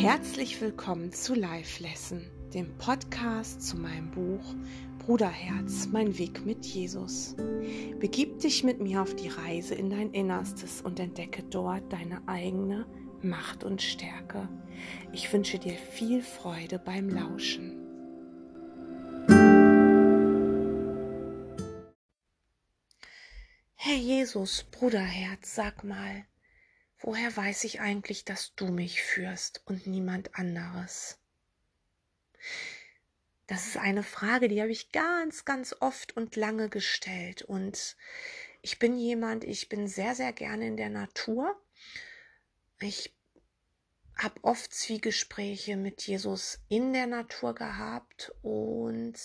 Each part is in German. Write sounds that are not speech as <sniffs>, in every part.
Herzlich willkommen zu Live Lesson, dem Podcast zu meinem Buch Bruderherz, mein Weg mit Jesus. Begib dich mit mir auf die Reise in dein Innerstes und entdecke dort deine eigene Macht und Stärke. Ich wünsche dir viel Freude beim Lauschen. Herr Jesus, Bruderherz, sag mal, woher weiß ich eigentlich, dass du mich führst und niemand anderes? Das ist eine Frage, die habe ich ganz, ganz oft und lange gestellt. Und ich bin jemand, ich bin sehr, sehr gerne in der Natur. Ich habe oft Zwiegespräche mit Jesus in der Natur gehabt und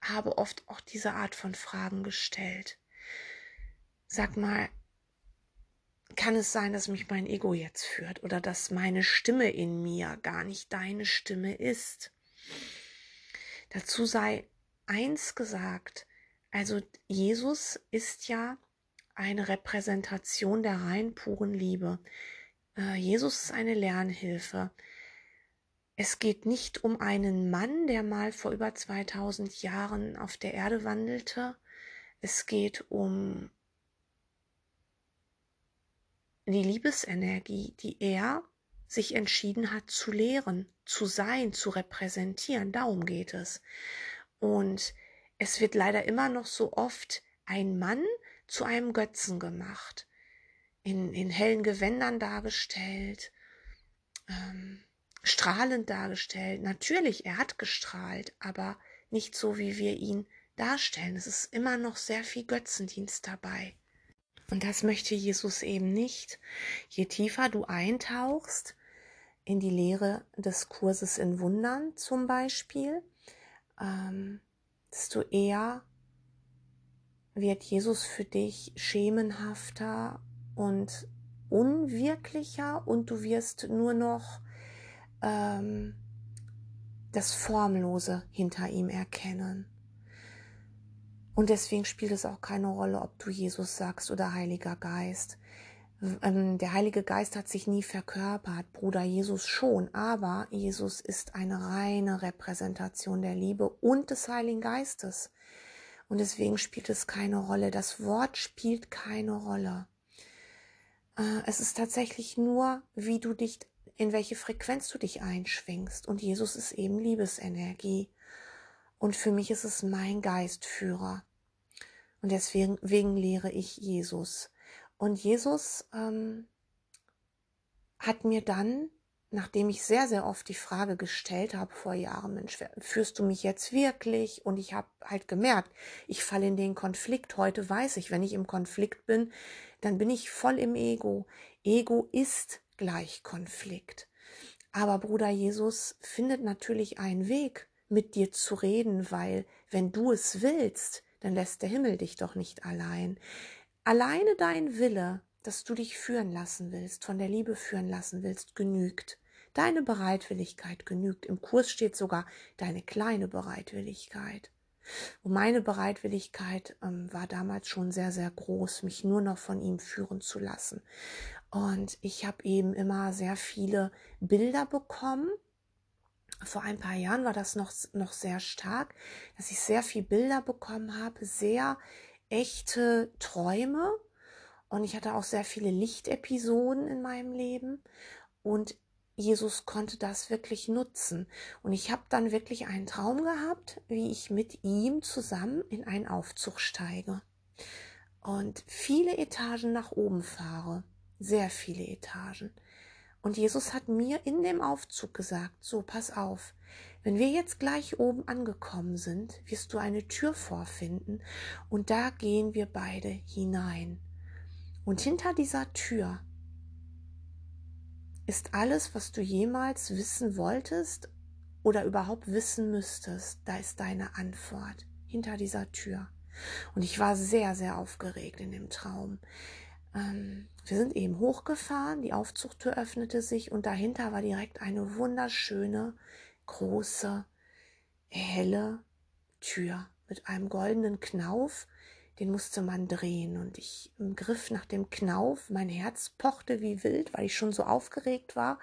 habe oft auch diese Art von Fragen gestellt. Sag mal, kann es sein, dass mich mein Ego jetzt führt oder dass meine Stimme in mir gar nicht deine Stimme ist? Dazu sei eins gesagt, also Jesus ist ja eine Repräsentation der rein puren Liebe. Äh, Jesus ist eine Lernhilfe. Es geht nicht um einen Mann, der mal vor über 2000 Jahren auf der Erde wandelte. Es geht um die Liebesenergie, die er sich entschieden hat zu lehren, zu sein, zu repräsentieren. Darum geht es. Und es wird leider immer noch so oft ein Mann zu einem Götzen gemacht, in, in hellen Gewändern dargestellt, ähm, strahlend dargestellt. Natürlich, er hat gestrahlt, aber nicht so, wie wir ihn darstellen. Es ist immer noch sehr viel Götzendienst dabei. Und das möchte Jesus eben nicht. Je tiefer du eintauchst, in die Lehre des Kurses in Wundern zum Beispiel, ähm, desto eher wird Jesus für dich schemenhafter und unwirklicher und du wirst nur noch ähm, das Formlose hinter ihm erkennen. Und deswegen spielt es auch keine Rolle, ob du Jesus sagst oder Heiliger Geist. Ähm, der Heilige Geist hat sich nie verkörpert, Bruder Jesus schon, aber Jesus ist eine reine Repräsentation der Liebe und des Heiligen Geistes. Und deswegen spielt es keine Rolle. Das Wort spielt keine Rolle. Äh, es ist tatsächlich nur, wie du dich, in welche Frequenz du dich einschwingst. Und Jesus ist eben Liebesenergie. Und für mich ist es mein Geistführer. Und deswegen wegen lehre ich Jesus. Und Jesus ähm, hat mir dann, nachdem ich sehr, sehr oft die Frage gestellt habe vor Jahren, Mensch, führst du mich jetzt wirklich? Und ich habe halt gemerkt, ich falle in den Konflikt. Heute weiß ich, wenn ich im Konflikt bin, dann bin ich voll im Ego. Ego ist gleich Konflikt. Aber Bruder Jesus findet natürlich einen Weg, mit dir zu reden, weil wenn du es willst, dann lässt der Himmel dich doch nicht allein. Alleine dein Wille, dass du dich führen lassen willst, von der Liebe führen lassen willst, genügt. Deine Bereitwilligkeit genügt. Im Kurs steht sogar deine kleine Bereitwilligkeit. Und meine Bereitwilligkeit ähm, war damals schon sehr, sehr groß, mich nur noch von ihm führen zu lassen. Und ich habe eben immer sehr viele Bilder bekommen. Vor ein paar Jahren war das noch, noch sehr stark, dass ich sehr viele Bilder bekommen habe, sehr echte Träume und ich hatte auch sehr viele Lichtepisoden in meinem Leben und Jesus konnte das wirklich nutzen. Und ich habe dann wirklich einen Traum gehabt, wie ich mit ihm zusammen in einen Aufzug steige und viele Etagen nach oben fahre. Sehr viele Etagen. Und Jesus hat mir in dem Aufzug gesagt, so pass auf, wenn wir jetzt gleich oben angekommen sind, wirst du eine Tür vorfinden und da gehen wir beide hinein. Und hinter dieser Tür ist alles, was du jemals wissen wolltest oder überhaupt wissen müsstest, da ist deine Antwort hinter dieser Tür. Und ich war sehr, sehr aufgeregt in dem Traum. Ähm, wir sind eben hochgefahren, die Aufzugtür öffnete sich und dahinter war direkt eine wunderschöne, große, helle Tür mit einem goldenen Knauf. Den musste man drehen und ich griff nach dem Knauf. Mein Herz pochte wie wild, weil ich schon so aufgeregt war.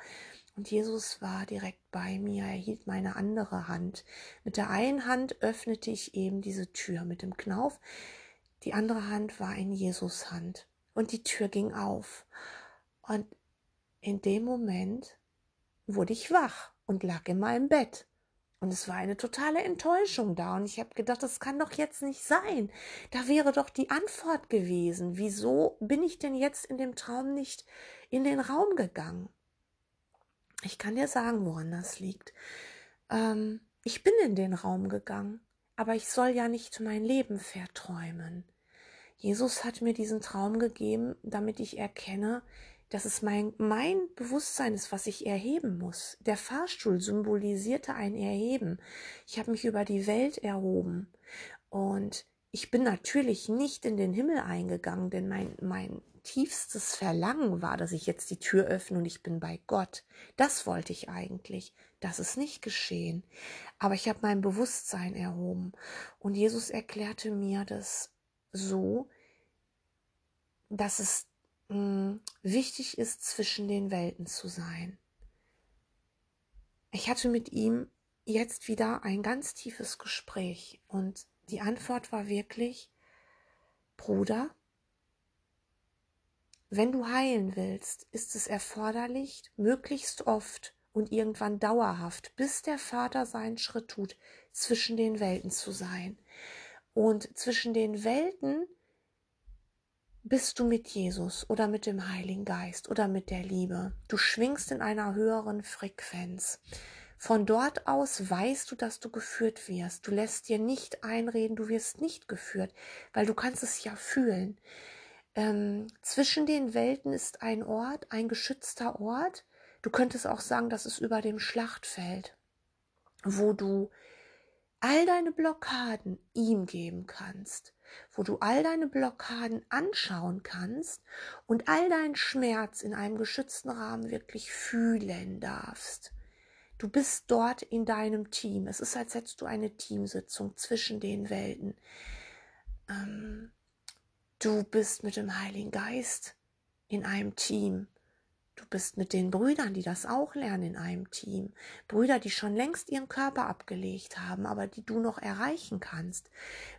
Und Jesus war direkt bei mir, er hielt meine andere Hand. Mit der einen Hand öffnete ich eben diese Tür mit dem Knauf, die andere Hand war in Jesus Hand. Und die Tür ging auf. Und in dem Moment wurde ich wach und lag in meinem Bett. Und es war eine totale Enttäuschung da. Und ich habe gedacht, das kann doch jetzt nicht sein. Da wäre doch die Antwort gewesen. Wieso bin ich denn jetzt in dem Traum nicht in den Raum gegangen? Ich kann dir sagen, woran das liegt. Ähm, ich bin in den Raum gegangen, aber ich soll ja nicht mein Leben verträumen. Jesus hat mir diesen Traum gegeben, damit ich erkenne, dass es mein, mein Bewusstsein ist, was ich erheben muss. Der Fahrstuhl symbolisierte ein Erheben. Ich habe mich über die Welt erhoben. Und ich bin natürlich nicht in den Himmel eingegangen, denn mein, mein tiefstes Verlangen war, dass ich jetzt die Tür öffne und ich bin bei Gott. Das wollte ich eigentlich. Das ist nicht geschehen. Aber ich habe mein Bewusstsein erhoben. Und Jesus erklärte mir das so, dass es mh, wichtig ist, zwischen den Welten zu sein. Ich hatte mit ihm jetzt wieder ein ganz tiefes Gespräch und die Antwort war wirklich, Bruder, wenn du heilen willst, ist es erforderlich, möglichst oft und irgendwann dauerhaft, bis der Vater seinen Schritt tut, zwischen den Welten zu sein. Und zwischen den Welten bist du mit Jesus oder mit dem Heiligen Geist oder mit der Liebe. Du schwingst in einer höheren Frequenz. Von dort aus weißt du, dass du geführt wirst. Du lässt dir nicht einreden, du wirst nicht geführt, weil du kannst es ja fühlen. Ähm, zwischen den Welten ist ein Ort, ein geschützter Ort. Du könntest auch sagen, das ist über dem Schlachtfeld, wo du all deine Blockaden ihm geben kannst wo du all deine Blockaden anschauen kannst und all deinen Schmerz in einem geschützten Rahmen wirklich fühlen darfst. Du bist dort in deinem Team. Es ist, als hättest du eine Teamsitzung zwischen den Welten. Ähm, du bist mit dem Heiligen Geist in einem Team. Du bist mit den Brüdern, die das auch lernen in einem Team. Brüder, die schon längst ihren Körper abgelegt haben, aber die du noch erreichen kannst.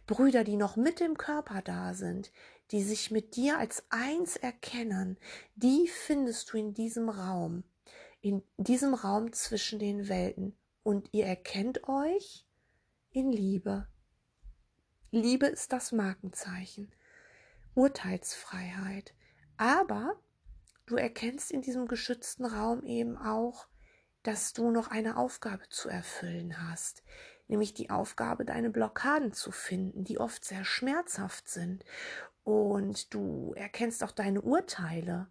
Brüder, die noch mit dem Körper da sind, die sich mit dir als eins erkennen. Die findest du in diesem Raum, in diesem Raum zwischen den Welten. Und ihr erkennt euch in Liebe. Liebe ist das Markenzeichen. Urteilsfreiheit. Aber Du erkennst in diesem geschützten Raum eben auch, dass du noch eine Aufgabe zu erfüllen hast, nämlich die Aufgabe, deine Blockaden zu finden, die oft sehr schmerzhaft sind. Und du erkennst auch deine Urteile.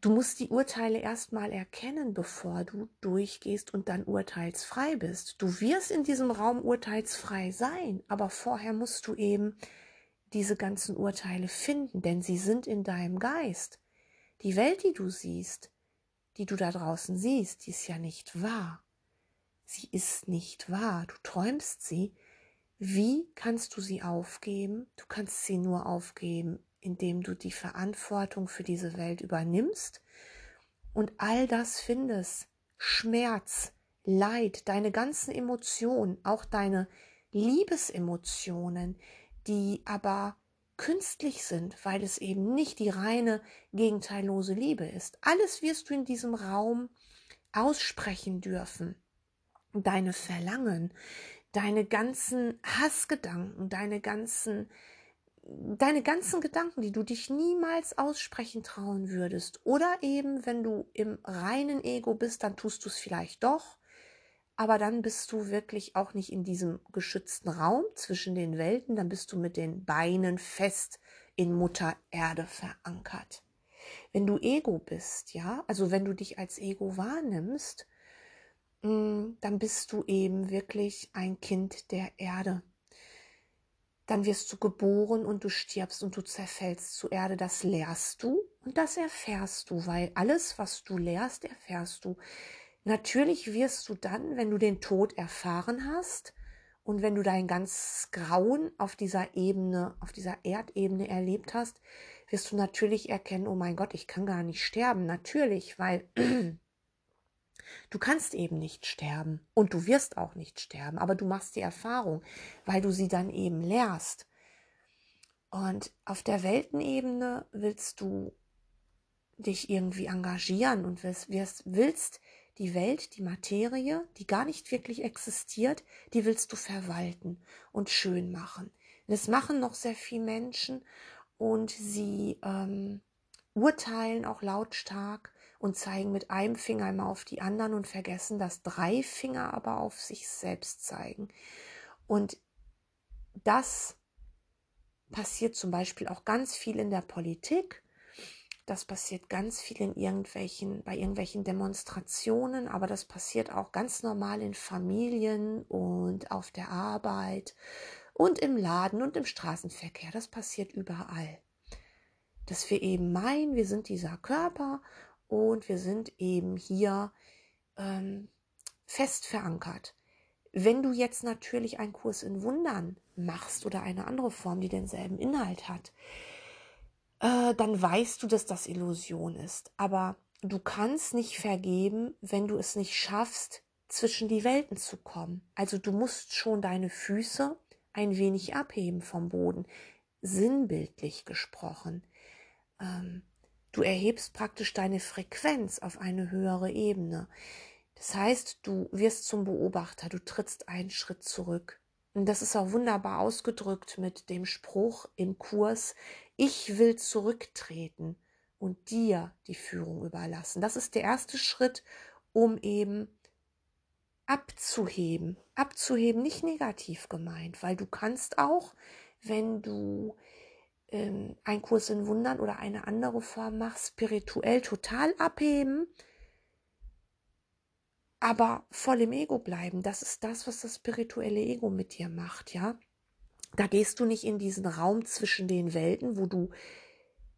Du musst die Urteile erstmal erkennen, bevor du durchgehst und dann urteilsfrei bist. Du wirst in diesem Raum urteilsfrei sein, aber vorher musst du eben diese ganzen Urteile finden, denn sie sind in deinem Geist. Die Welt, die du siehst, die du da draußen siehst, die ist ja nicht wahr. Sie ist nicht wahr. Du träumst sie. Wie kannst du sie aufgeben? Du kannst sie nur aufgeben, indem du die Verantwortung für diese Welt übernimmst und all das findest. Schmerz, Leid, deine ganzen Emotionen, auch deine Liebesemotionen, die aber künstlich sind, weil es eben nicht die reine gegenteillose Liebe ist. Alles wirst du in diesem Raum aussprechen dürfen. Deine Verlangen, deine ganzen Hassgedanken, deine ganzen deine ganzen Gedanken, die du dich niemals aussprechen trauen würdest. Oder eben, wenn du im reinen Ego bist, dann tust du es vielleicht doch aber dann bist du wirklich auch nicht in diesem geschützten Raum zwischen den Welten, dann bist du mit den Beinen fest in Mutter Erde verankert. Wenn du Ego bist, ja, also wenn du dich als Ego wahrnimmst, mm, dann bist du eben wirklich ein Kind der Erde. Dann wirst du geboren und du stirbst und du zerfällst zu Erde. Das lehrst du und das erfährst du, weil alles, was du lehrst, erfährst du. Natürlich wirst du dann, wenn du den Tod erfahren hast Und wenn du dein ganz Grauen auf dieser Ebene, auf dieser Erdebene erlebt hast, wirst du natürlich erkennen, oh mein Gott, ich kann gar nicht sterben. Natürlich, weil <clears throat> du kannst eben nicht sterben und du wirst auch nicht sterben, aber du machst die Erfahrung, weil du sie dann eben lehrst. Und auf der Weltenebene willst du dich irgendwie engagieren und wirst, wirst, willst die Welt, die Materie, die gar nicht wirklich existiert, die willst du verwalten und schön machen. Das machen noch sehr viele Menschen und sie ähm, urteilen auch lautstark und zeigen mit einem Finger immer auf die anderen und vergessen, dass drei Finger aber auf sich selbst zeigen. Und das passiert zum Beispiel auch ganz viel in der Politik das passiert ganz viel in irgendwelchen, bei irgendwelchen Demonstrationen, aber das passiert auch ganz normal in Familien und auf der Arbeit und im Laden und im Straßenverkehr. Das passiert überall. Dass wir eben meinen, wir sind dieser Körper und wir sind eben hier ähm, fest verankert. Wenn du jetzt natürlich einen Kurs in Wundern machst oder eine andere Form, die denselben Inhalt hat, äh, dann weißt du, dass das Illusion ist. Aber du kannst nicht vergeben, wenn du es nicht schaffst, zwischen die Welten zu kommen. Also du musst schon deine Füße ein wenig abheben vom Boden, sinnbildlich gesprochen. Ähm, du erhebst praktisch deine Frequenz auf eine höhere Ebene. Das heißt, du wirst zum Beobachter, du trittst einen Schritt zurück. Das ist auch wunderbar ausgedrückt mit dem Spruch im Kurs, ich will zurücktreten und dir die Führung überlassen. Das ist der erste Schritt, um eben abzuheben. Abzuheben, nicht negativ gemeint, weil du kannst auch, wenn du ähm, einen Kurs in Wundern oder eine andere Form machst, spirituell total abheben, aber voll im Ego bleiben. Das ist das, was das spirituelle Ego mit dir macht, ja. Da gehst du nicht in diesen Raum zwischen den Welten, wo du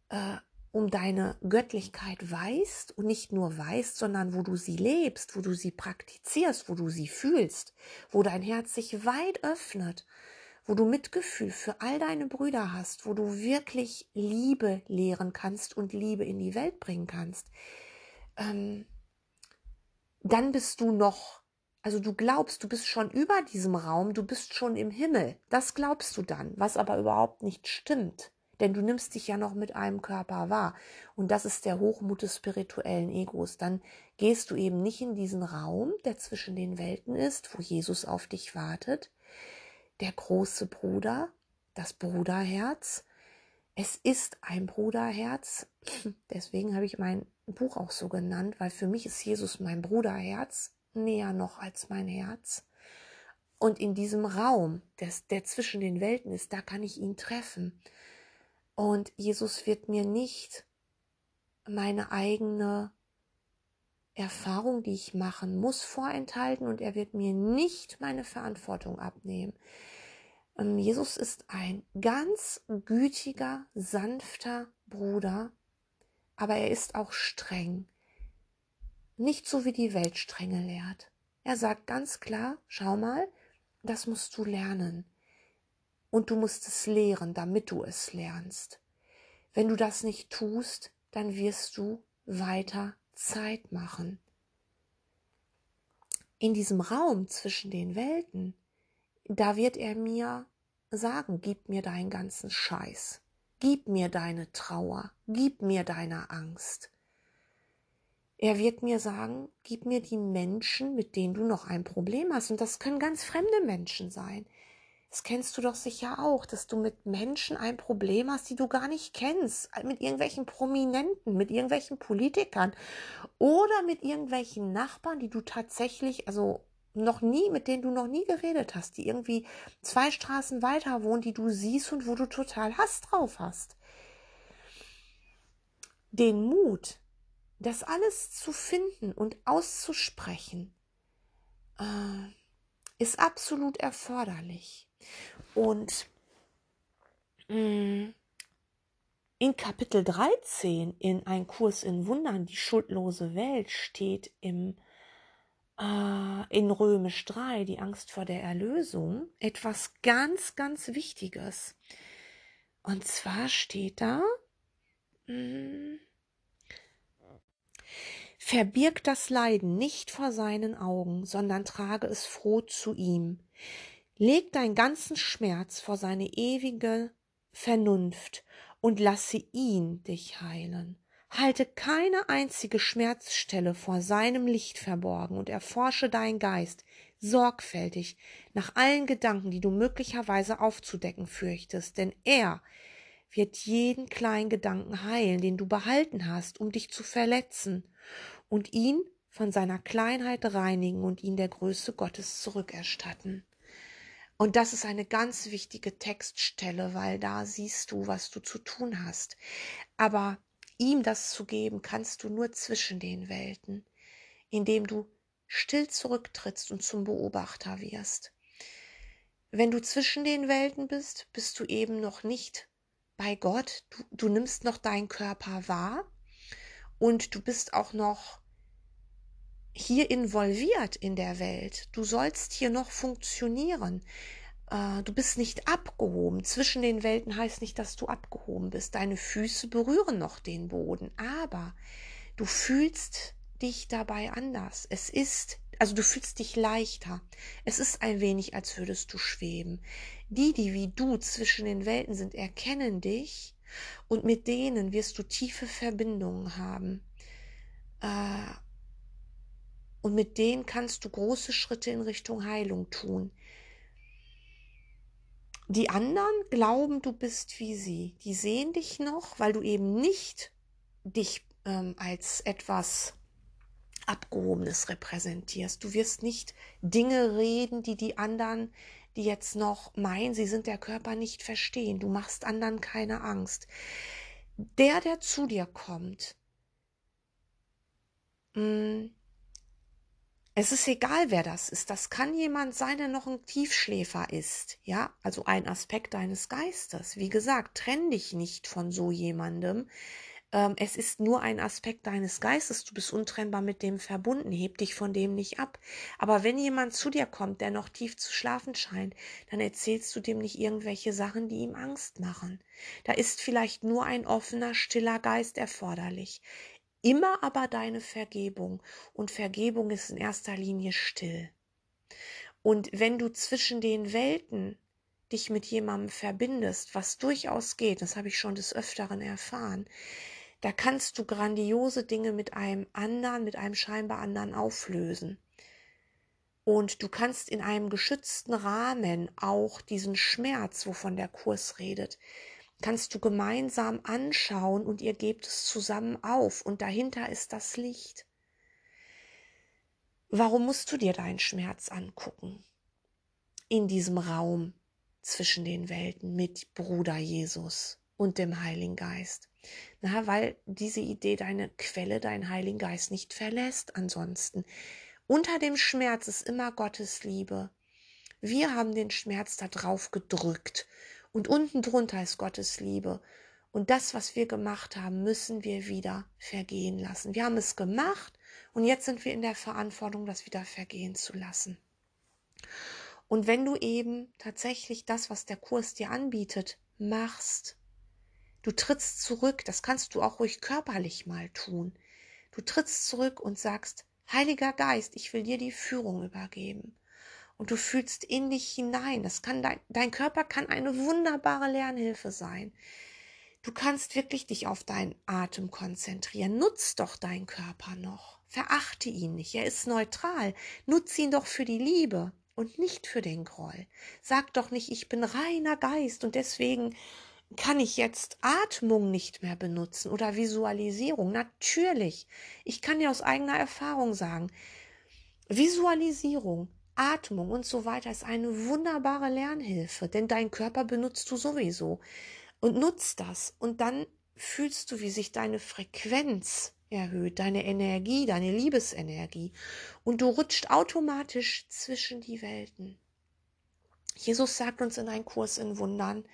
äh, um deine Göttlichkeit weißt und nicht nur weißt, sondern wo du sie lebst, wo du sie praktizierst, wo du sie fühlst, wo dein Herz sich weit öffnet, wo du Mitgefühl für all deine Brüder hast, wo du wirklich Liebe lehren kannst und Liebe in die Welt bringen kannst. Ähm, dann bist du noch also du glaubst, du bist schon über diesem Raum, du bist schon im Himmel. Das glaubst du dann, was aber überhaupt nicht stimmt. Denn du nimmst dich ja noch mit einem Körper wahr. Und das ist der Hochmut des spirituellen Egos. Dann gehst du eben nicht in diesen Raum, der zwischen den Welten ist, wo Jesus auf dich wartet. Der große Bruder, das Bruderherz. Es ist ein Bruderherz. <sniffs> Deswegen habe ich mein Buch auch so genannt, weil für mich ist Jesus mein Bruderherz näher noch als mein Herz. Und in diesem Raum, der, der zwischen den Welten ist, da kann ich ihn treffen. Und Jesus wird mir nicht meine eigene Erfahrung, die ich machen muss, vorenthalten und er wird mir nicht meine Verantwortung abnehmen. Ähm, Jesus ist ein ganz gütiger, sanfter Bruder, aber er ist auch streng nicht so wie die Welt strenge lehrt. Er sagt ganz klar, schau mal, das musst du lernen. Und du musst es lehren, damit du es lernst. Wenn du das nicht tust, dann wirst du weiter Zeit machen. In diesem Raum zwischen den Welten, da wird er mir sagen, gib mir deinen ganzen Scheiß, gib mir deine Trauer, gib mir deine Angst. Er wird mir sagen, gib mir die Menschen, mit denen du noch ein Problem hast. Und das können ganz fremde Menschen sein. Das kennst du doch sicher auch, dass du mit Menschen ein Problem hast, die du gar nicht kennst. Mit irgendwelchen Prominenten, mit irgendwelchen Politikern oder mit irgendwelchen Nachbarn, die du tatsächlich, also noch nie, mit denen du noch nie geredet hast, die irgendwie zwei Straßen weiter wohnen, die du siehst und wo du total Hass drauf hast. Den Mut, das alles zu finden und auszusprechen, äh, ist absolut erforderlich. Und mm, in Kapitel 13 in Ein Kurs in Wundern, die schuldlose Welt, steht im in Römisch 3, die Angst vor der Erlösung, etwas ganz, ganz Wichtiges. Und zwar steht da, mh, hm, Verbirg das Leiden nicht vor seinen Augen, sondern trage es froh zu ihm. Leg deinen ganzen Schmerz vor seine ewige Vernunft und lasse ihn dich heilen. Halte keine einzige Schmerzstelle vor seinem Licht verborgen und erforsche deinen Geist sorgfältig nach allen Gedanken, die du möglicherweise aufzudecken fürchtest, denn er wird jeden kleinen Gedanken heilen, den du behalten hast, um dich zu verletzen und ihn von seiner Kleinheit reinigen und ihn der Größe Gottes zurückerstatten. Und das ist eine ganz wichtige Textstelle, weil da siehst du, was du zu tun hast. Aber ihm das zu geben, kannst du nur zwischen den Welten, indem du still zurücktrittst und zum Beobachter wirst. Wenn du zwischen den Welten bist, bist du eben noch nicht bei Gott. Du, du nimmst noch deinen Körper wahr und du bist auch noch hier involviert in der Welt. Du sollst hier noch funktionieren. Äh, du bist nicht abgehoben. Zwischen den Welten heißt nicht, dass du abgehoben bist. Deine Füße berühren noch den Boden, aber du fühlst dich dabei anders. Es ist, also du fühlst dich leichter. Es ist ein wenig, als würdest du schweben. Die, die wie du zwischen den Welten sind, erkennen dich und mit denen wirst du tiefe Verbindungen haben. Äh, und mit denen kannst du große Schritte in Richtung Heilung tun. Die anderen glauben, du bist wie sie. Die sehen dich noch, weil du eben nicht dich ähm, als etwas Abgehobenes repräsentierst. Du wirst nicht Dinge reden, die die anderen, die jetzt noch meinen, sie sind der Körper, nicht verstehen. Du machst anderen keine Angst. Der, der zu dir kommt, mh, mm, es ist egal, wer das ist. Das kann jemand sein, der noch ein Tiefschläfer ist. Ja, also ein Aspekt deines Geistes. Wie gesagt, trenn dich nicht von so jemandem. Ähm, es ist nur ein Aspekt deines Geistes. Du bist untrennbar mit dem verbunden. Heb dich von dem nicht ab. Aber wenn jemand zu dir kommt, der noch tief zu schlafen scheint, dann erzählst du dem nicht irgendwelche Sachen, die ihm Angst machen. Da ist vielleicht nur ein offener, stiller Geist erforderlich immer aber deine Vergebung. Und Vergebung ist in erster Linie still. Und wenn du zwischen den Welten dich mit jemandem verbindest, was durchaus geht, das habe ich schon des Öfteren erfahren, da kannst du grandiose Dinge mit einem anderen, mit einem scheinbar anderen auflösen. Und du kannst in einem geschützten Rahmen auch diesen Schmerz, wovon der Kurs redet, kannst du gemeinsam anschauen und ihr gebt es zusammen auf und dahinter ist das Licht. Warum musst du dir deinen Schmerz angucken? In diesem Raum zwischen den Welten mit Bruder Jesus und dem Heiligen Geist. Na, weil diese Idee deine Quelle, dein Heiligen Geist nicht verlässt ansonsten. Unter dem Schmerz ist immer Gottes Liebe. Wir haben den Schmerz da drauf gedrückt und unten drunter ist Gottes Liebe. Und das, was wir gemacht haben, müssen wir wieder vergehen lassen. Wir haben es gemacht und jetzt sind wir in der Verantwortung, das wieder vergehen zu lassen. Und wenn du eben tatsächlich das, was der Kurs dir anbietet, machst, du trittst zurück, das kannst du auch ruhig körperlich mal tun. Du trittst zurück und sagst, Heiliger Geist, ich will dir die Führung übergeben und du fühlst in dich hinein. Das kann dein, dein Körper kann eine wunderbare Lernhilfe sein. Du kannst wirklich dich auf deinen Atem konzentrieren. Nutz doch deinen Körper noch. Verachte ihn nicht. Er ist neutral. Nutz ihn doch für die Liebe und nicht für den Groll. Sag doch nicht, ich bin reiner Geist und deswegen kann ich jetzt Atmung nicht mehr benutzen oder Visualisierung. Natürlich. Ich kann dir aus eigener Erfahrung sagen, Visualisierung Atmung und so weiter ist eine wunderbare Lernhilfe, denn dein Körper benutzt du sowieso und nutzt das und dann fühlst du, wie sich deine Frequenz erhöht, deine Energie, deine Liebesenergie und du rutscht automatisch zwischen die Welten. Jesus sagt uns in einem Kurs in Wundern,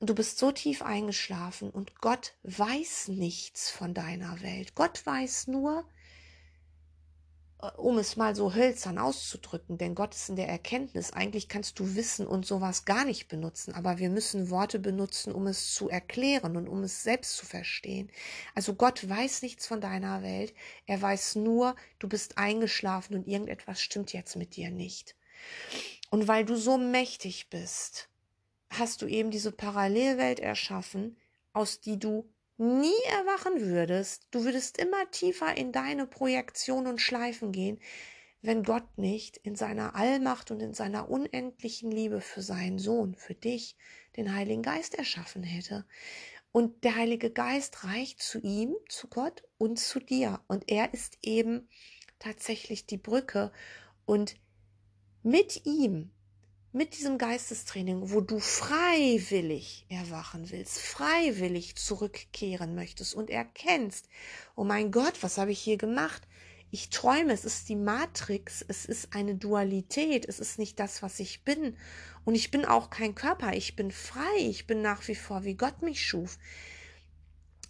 du bist so tief eingeschlafen und Gott weiß nichts von deiner Welt. Gott weiß nur, um es mal so hölzern auszudrücken, denn Gott ist in der Erkenntnis. Eigentlich kannst du Wissen und sowas gar nicht benutzen, aber wir müssen Worte benutzen, um es zu erklären und um es selbst zu verstehen. Also Gott weiß nichts von deiner Welt. Er weiß nur, du bist eingeschlafen und irgendetwas stimmt jetzt mit dir nicht. Und weil du so mächtig bist, hast du eben diese Parallelwelt erschaffen, aus die du nie erwachen würdest, du würdest immer tiefer in deine Projektion und Schleifen gehen, wenn Gott nicht in seiner Allmacht und in seiner unendlichen Liebe für seinen Sohn, für dich, den Heiligen Geist erschaffen hätte. Und der Heilige Geist reicht zu ihm, zu Gott und zu dir. Und er ist eben tatsächlich die Brücke. Und mit ihm mit diesem Geistestraining, wo du freiwillig erwachen willst, freiwillig zurückkehren möchtest und erkennst, oh mein Gott, was habe ich hier gemacht? Ich träume, es ist die Matrix, es ist eine Dualität, es ist nicht das, was ich bin. Und ich bin auch kein Körper, ich bin frei, ich bin nach wie vor, wie Gott mich schuf.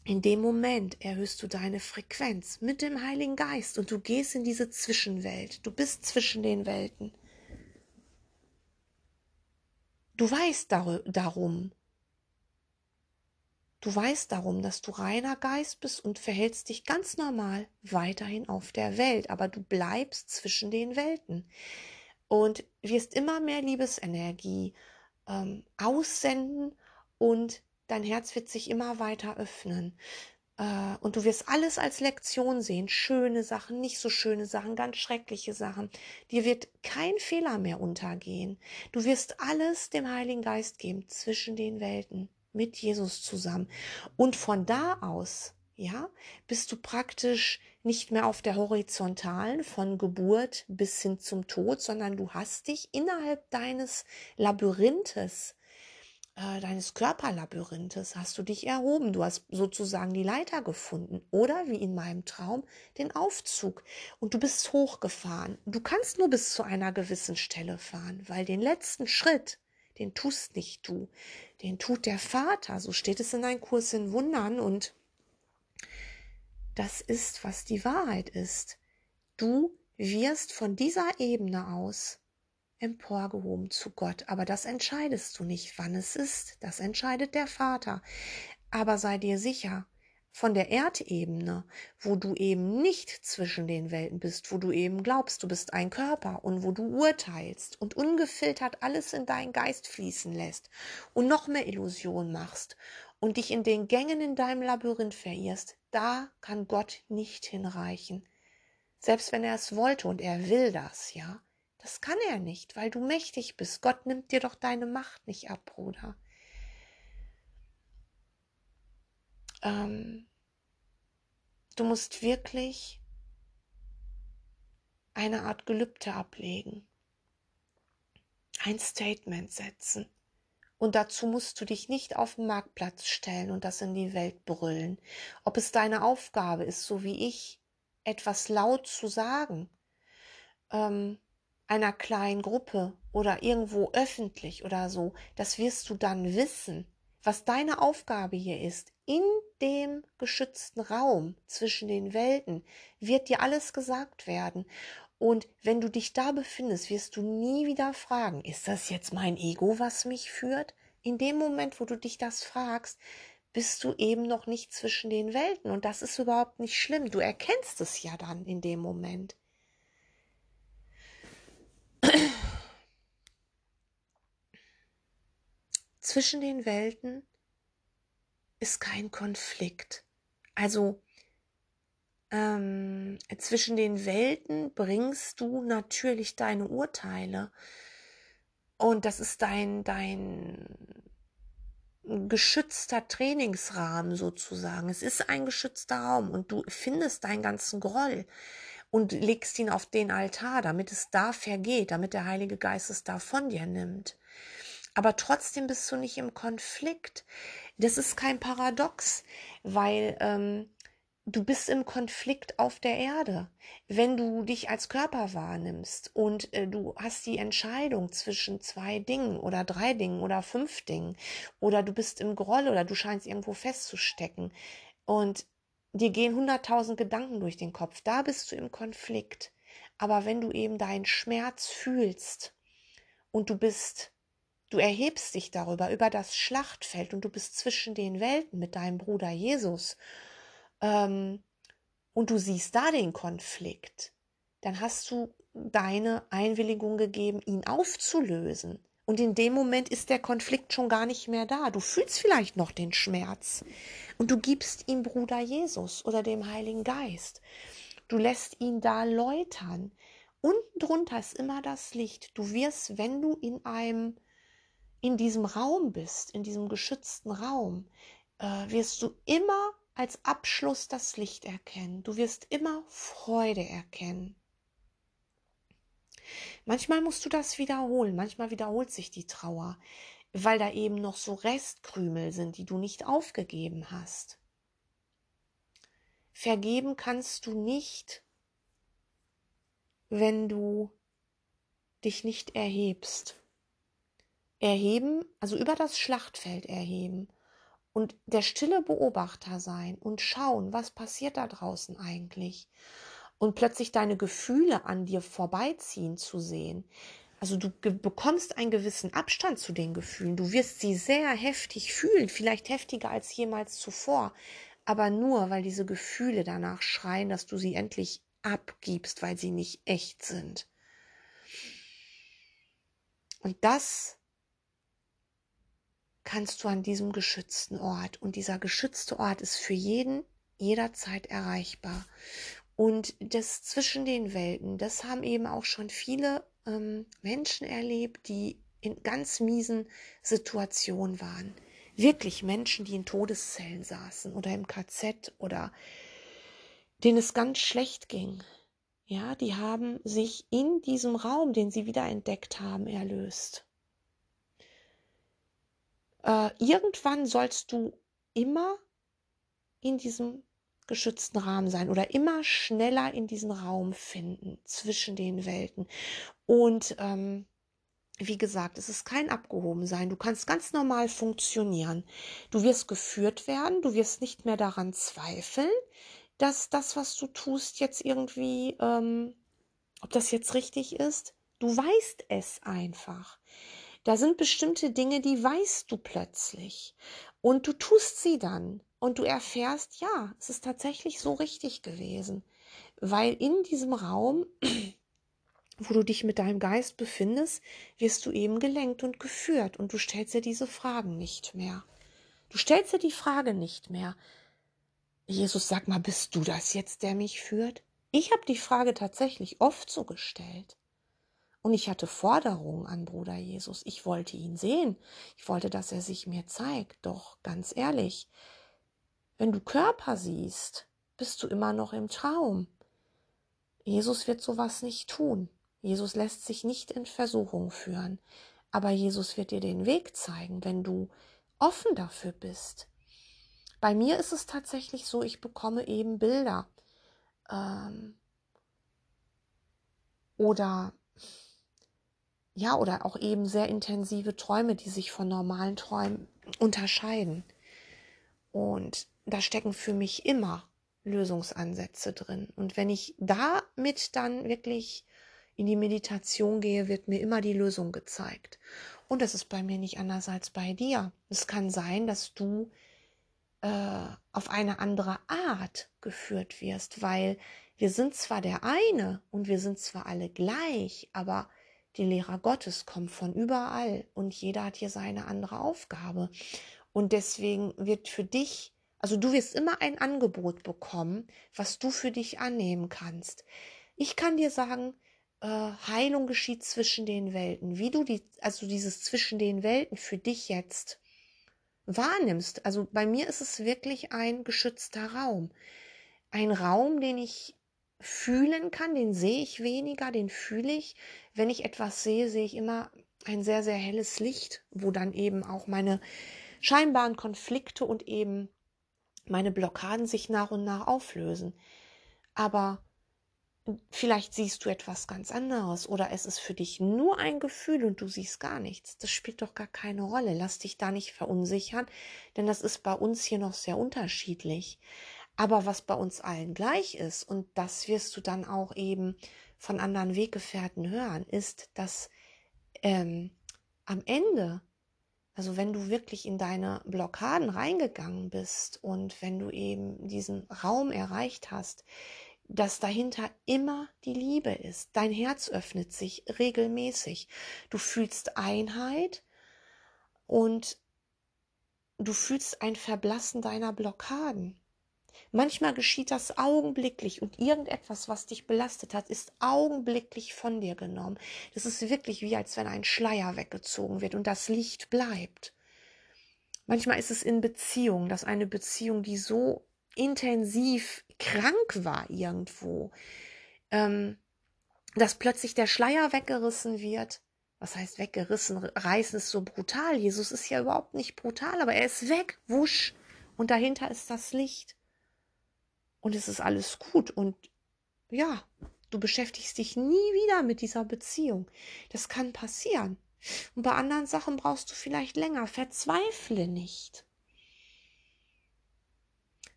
In dem Moment erhöhst du deine Frequenz mit dem Heiligen Geist und du gehst in diese Zwischenwelt. Du bist zwischen den Welten. Du weißt dar darum. Du weißt darum, dass du reiner Geist bist und verhältst dich ganz normal weiterhin auf der Welt, aber du bleibst zwischen den Welten und wirst immer mehr Liebesenergie ähm, aussenden und dein Herz wird sich immer weiter öffnen. Äh, und du wirst alles als Lektion sehen. Schöne Sachen, nicht so schöne Sachen, ganz schreckliche Sachen. Dir wird kein Fehler mehr untergehen. Du wirst alles dem Heiligen Geist geben zwischen den Welten mit Jesus zusammen. Und von da aus, ja, bist du praktisch nicht mehr auf der horizontalen von Geburt bis hin zum Tod, sondern du hast dich innerhalb deines Labyrinthes äh, deines Körperlabyrinthes hast du dich erhoben. Du hast sozusagen die Leiter gefunden oder wie in meinem Traum den Aufzug und du bist hochgefahren. Du kannst nur bis zu einer gewissen Stelle fahren, weil den letzten Schritt, den tust nicht du, den tut der Vater. So steht es in deinem Kurs in Wundern und das ist, was die Wahrheit ist. Du wirst von dieser Ebene aus emporgehoben zu Gott. Aber das entscheidest du nicht, wann es ist. Das entscheidet der Vater. Aber sei dir sicher, von der Erdebene, wo du eben nicht zwischen den Welten bist, wo du eben glaubst, du bist ein Körper und wo du urteilst und ungefiltert alles in deinen Geist fließen lässt und noch mehr Illusion machst und dich in den Gängen in deinem Labyrinth verirrst, da kann Gott nicht hinreichen. Selbst wenn er es wollte und er will das, ja. Das kann er nicht, weil du mächtig bist. Gott nimmt dir doch deine Macht nicht ab, Bruder. Ähm, du musst wirklich eine Art Gelübde ablegen, ein Statement setzen. Und dazu musst du dich nicht auf den Marktplatz stellen und das in die Welt brüllen. Ob es deine Aufgabe ist, so wie ich, etwas laut zu sagen, ähm, einer kleinen Gruppe oder irgendwo öffentlich oder so, das wirst du dann wissen, was deine Aufgabe hier ist. In dem geschützten Raum zwischen den Welten wird dir alles gesagt werden. Und wenn du dich da befindest, wirst du nie wieder fragen, ist das jetzt mein Ego, was mich führt? In dem Moment, wo du dich das fragst, bist du eben noch nicht zwischen den Welten. Und das ist überhaupt nicht schlimm. Du erkennst es ja dann in dem Moment. Zwischen den Welten ist kein Konflikt. Also ähm, zwischen den Welten bringst du natürlich deine Urteile. Und das ist dein, dein geschützter Trainingsrahmen sozusagen. Es ist ein geschützter Raum und du findest deinen ganzen Groll und legst ihn auf den Altar, damit es da vergeht, damit der Heilige Geist es da von dir nimmt. Aber trotzdem bist du nicht im Konflikt. Das ist kein Paradox, weil ähm, du bist im Konflikt auf der Erde. Wenn du dich als Körper wahrnimmst und äh, du hast die Entscheidung zwischen zwei Dingen oder drei Dingen oder fünf Dingen oder du bist im Groll oder du scheinst irgendwo festzustecken und dir gehen hunderttausend Gedanken durch den Kopf, da bist du im Konflikt. Aber wenn du eben deinen Schmerz fühlst und du bist, du erhebst dich darüber, über das Schlachtfeld und du bist zwischen den Welten mit deinem Bruder Jesus ähm, und du siehst da den Konflikt, dann hast du deine Einwilligung gegeben, ihn aufzulösen. Und in dem Moment ist der Konflikt schon gar nicht mehr da. Du fühlst vielleicht noch den Schmerz. Und du gibst ihm Bruder Jesus oder dem Heiligen Geist. Du lässt ihn da läutern. Unten drunter ist immer das Licht. Du wirst, wenn du in einem, in diesem Raum bist, in diesem geschützten Raum, äh, wirst du immer als Abschluss das Licht erkennen. Du wirst immer Freude erkennen. Manchmal musst du das wiederholen, manchmal wiederholt sich die Trauer, weil da eben noch so Restkrümel sind, die du nicht aufgegeben hast. Vergeben kannst du nicht, wenn du dich nicht erhebst. Erheben, also über das Schlachtfeld erheben und der stille Beobachter sein und schauen, was passiert da draußen eigentlich und plötzlich deine Gefühle an dir vorbeiziehen zu sehen. Also du bekommst einen gewissen Abstand zu den Gefühlen. Du wirst sie sehr heftig fühlen, vielleicht heftiger als jemals zuvor. Aber nur, weil diese Gefühle danach schreien, dass du sie endlich abgibst, weil sie nicht echt sind. Und das kannst du an diesem geschützten Ort. Und dieser geschützte Ort ist für jeden jederzeit erreichbar. Und das zwischen den Welten, das haben eben auch schon viele ähm, Menschen erlebt, die in ganz miesen Situationen waren. Wirklich Menschen, die in Todeszellen saßen oder im KZ oder denen es ganz schlecht ging. Ja, die haben sich in diesem Raum, den sie wieder entdeckt haben, erlöst. Äh, irgendwann sollst du immer in diesem geschützten Rahmen sein oder immer schneller in diesen Raum finden zwischen den Welten. Und ähm, wie gesagt, es ist kein Abgehobensein. Du kannst ganz normal funktionieren. Du wirst geführt werden, du wirst nicht mehr daran zweifeln, dass das, was du tust, jetzt irgendwie, ähm, ob das jetzt richtig ist. Du weißt es einfach. Da sind bestimmte Dinge, die weißt du plötzlich. Und du tust sie dann und du erfährst, ja, es ist tatsächlich so richtig gewesen, weil in diesem Raum, <clears throat> wo du dich mit deinem Geist befindest, wirst du eben gelenkt und geführt und du stellst dir diese Fragen nicht mehr. Du stellst dir die Frage nicht mehr. Jesus, sag mal, bist du das jetzt, der mich führt? Ich habe die Frage tatsächlich oft so gestellt. Und ich hatte Forderungen an Bruder Jesus. Ich wollte ihn sehen. Ich wollte, dass er sich mir zeigt. Doch ganz ehrlich, wenn du Körper siehst, bist du immer noch im Traum. Jesus wird sowas nicht tun. Jesus lässt sich nicht in Versuchung führen. Aber Jesus wird dir den Weg zeigen, wenn du offen dafür bist. Bei mir ist es tatsächlich so, ich bekomme eben Bilder. Ähm, oder ja, oder auch eben sehr intensive Träume, die sich von normalen Träumen unterscheiden. Und da stecken für mich immer Lösungsansätze drin. Und wenn ich damit dann wirklich in die Meditation gehe, wird mir immer die Lösung gezeigt. Und das ist bei mir nicht anders als bei dir. Es kann sein, dass du äh, auf eine andere Art geführt wirst, weil wir sind zwar der eine und wir sind zwar alle gleich, aber die Lehrer Gottes kommen von überall und jeder hat hier seine andere Aufgabe. Und deswegen wird für dich also du wirst immer ein Angebot bekommen, was du für dich annehmen kannst. Ich kann dir sagen, äh, Heilung geschieht zwischen den Welten. Wie du die, also dieses zwischen den Welten für dich jetzt wahrnimmst. Also bei mir ist es wirklich ein geschützter Raum. Ein Raum, den ich fühlen kann, den sehe ich weniger, den fühle ich. Wenn ich etwas sehe, sehe ich immer ein sehr, sehr helles Licht, wo dann eben auch meine scheinbaren Konflikte und eben meine Blockaden sich nach und nach auflösen. Aber vielleicht siehst du etwas ganz anderes oder es ist für dich nur ein Gefühl und du siehst gar nichts. Das spielt doch gar keine Rolle. Lass dich da nicht verunsichern, denn das ist bei uns hier noch sehr unterschiedlich. Aber was bei uns allen gleich ist, und das wirst du dann auch eben von anderen Weggefährten hören, ist, dass ähm, am Ende, also wenn du wirklich in deine Blockaden reingegangen bist und wenn du eben diesen Raum erreicht hast, dass dahinter immer die Liebe ist. Dein Herz öffnet sich regelmäßig. Du fühlst Einheit und du fühlst ein Verblassen deiner Blockaden. Manchmal geschieht das augenblicklich und irgendetwas, was dich belastet hat, ist augenblicklich von dir genommen. Das ist wirklich wie, als wenn ein Schleier weggezogen wird und das Licht bleibt. Manchmal ist es in Beziehung, dass eine Beziehung, die so intensiv krank war irgendwo, ähm, dass plötzlich der Schleier weggerissen wird. Was heißt weggerissen? Reißen ist so brutal. Jesus ist ja überhaupt nicht brutal, aber er ist weg, wusch. Und dahinter ist das Licht und es ist alles gut und ja, du beschäftigst dich nie wieder mit dieser Beziehung. Das kann passieren. Und bei anderen Sachen brauchst du vielleicht länger. Verzweifle nicht.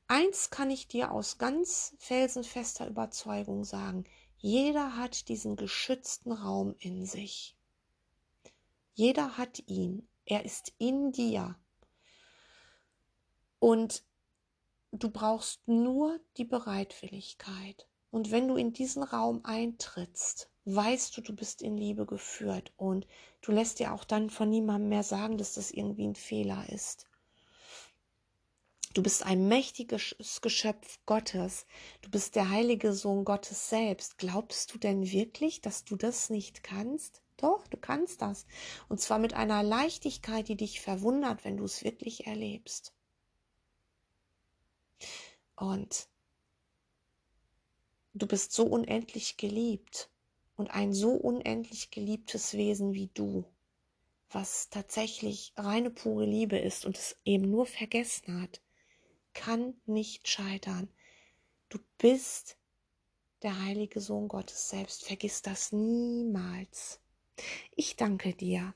Eins kann ich dir aus ganz felsenfester Überzeugung sagen. Jeder hat diesen geschützten Raum in sich. Jeder hat ihn. Er ist in dir. Und Du brauchst nur die Bereitwilligkeit. Und wenn du in diesen Raum eintrittst, weißt du, du bist in Liebe geführt und du lässt dir auch dann von niemandem mehr sagen, dass das irgendwie ein Fehler ist. Du bist ein mächtiges Geschöpf Gottes. Du bist der heilige Sohn Gottes selbst. Glaubst du denn wirklich, dass du das nicht kannst? Doch, du kannst das. Und zwar mit einer Leichtigkeit, die dich verwundert, wenn du es wirklich erlebst. Und du bist so unendlich geliebt und ein so unendlich geliebtes Wesen wie du, was tatsächlich reine pure Liebe ist und es eben nur vergessen hat, kann nicht scheitern. Du bist der heilige Sohn Gottes selbst. Vergiss das niemals. Ich danke dir